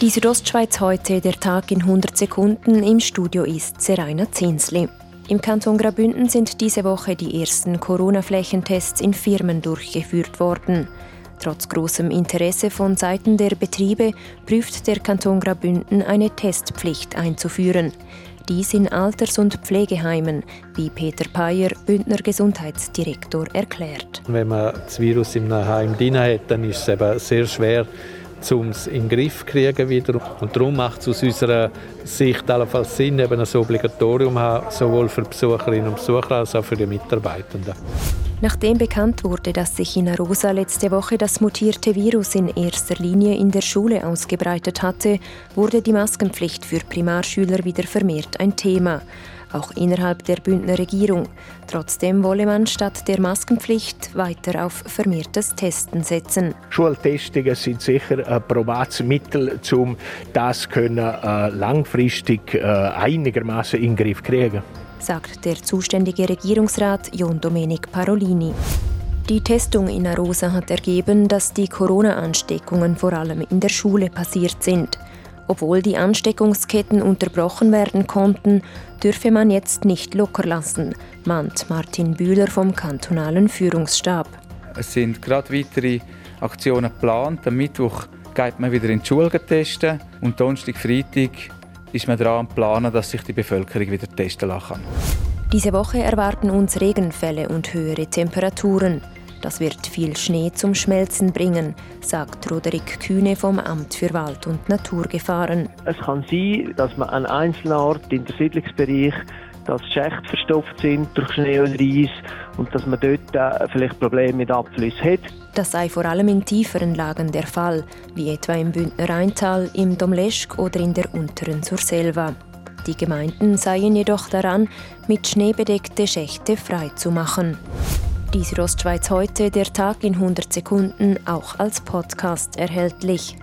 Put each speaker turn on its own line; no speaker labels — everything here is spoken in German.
Die Südostschweiz heute, der Tag in 100 Sekunden. Im Studio ist Seraina Zinsli. Im Kanton Graubünden sind diese Woche die ersten Corona-Flächentests in Firmen durchgeführt worden. Trotz großem Interesse von Seiten der Betriebe prüft der Kanton Graubünden eine Testpflicht einzuführen. Dies in Alters- und Pflegeheimen, wie Peter Peyer, Bündner Gesundheitsdirektor, erklärt.
Wenn man das Virus im Heim drin hat, dann ist es eben sehr schwer, um es in den Griff zu kriegen wieder. Und darum macht es aus unserer Sicht allenfalls Sinn, eben ein Obligatorium haben, sowohl für Besucherinnen und Besucher als auch für die Mitarbeitenden.
Nachdem bekannt wurde, dass sich in Arosa letzte Woche das mutierte Virus in erster Linie in der Schule ausgebreitet hatte, wurde die Maskenpflicht für Primarschüler wieder vermehrt ein Thema auch innerhalb der Bündner Regierung. Trotzdem wolle man statt der Maskenpflicht weiter auf vermehrtes Testen setzen.
Schultestungen sind sicher ein probates Mittel, um das können, äh, langfristig äh, einigermaßen in den Griff zu kriegen
sagt der zuständige Regierungsrat John Domenic Parolini. Die Testung in Arosa hat ergeben, dass die Corona-Ansteckungen vor allem in der Schule passiert sind. Obwohl die Ansteckungsketten unterbrochen werden konnten, dürfe man jetzt nicht locker lassen, mahnt Martin Bühler vom kantonalen Führungsstab.
Es sind gerade weitere Aktionen geplant. Am Mittwoch geht man wieder in die Schule testen und Donnerstag, Freitag ist man daran planen, dass sich die Bevölkerung wieder testen kann.
Diese Woche erwarten uns Regenfälle und höhere Temperaturen. Das wird viel Schnee zum Schmelzen bringen, sagt Roderick Kühne vom Amt für Wald- und Naturgefahren.
Es kann sein, dass man an einzelnen Orten im Siedlungsbereich dass Schächte verstopft sind durch Schnee und Eis und dass man dort äh, vielleicht Probleme mit Abflüssen hat.
Das sei vor allem in tieferen Lagen der Fall, wie etwa im Bündner Rheintal, im Domleschg oder in der unteren Surselva. Die Gemeinden seien jedoch daran, mit Schnee bedeckte Schächte freizumachen. Die Südostschweiz heute, der Tag in 100 Sekunden, auch als Podcast erhältlich.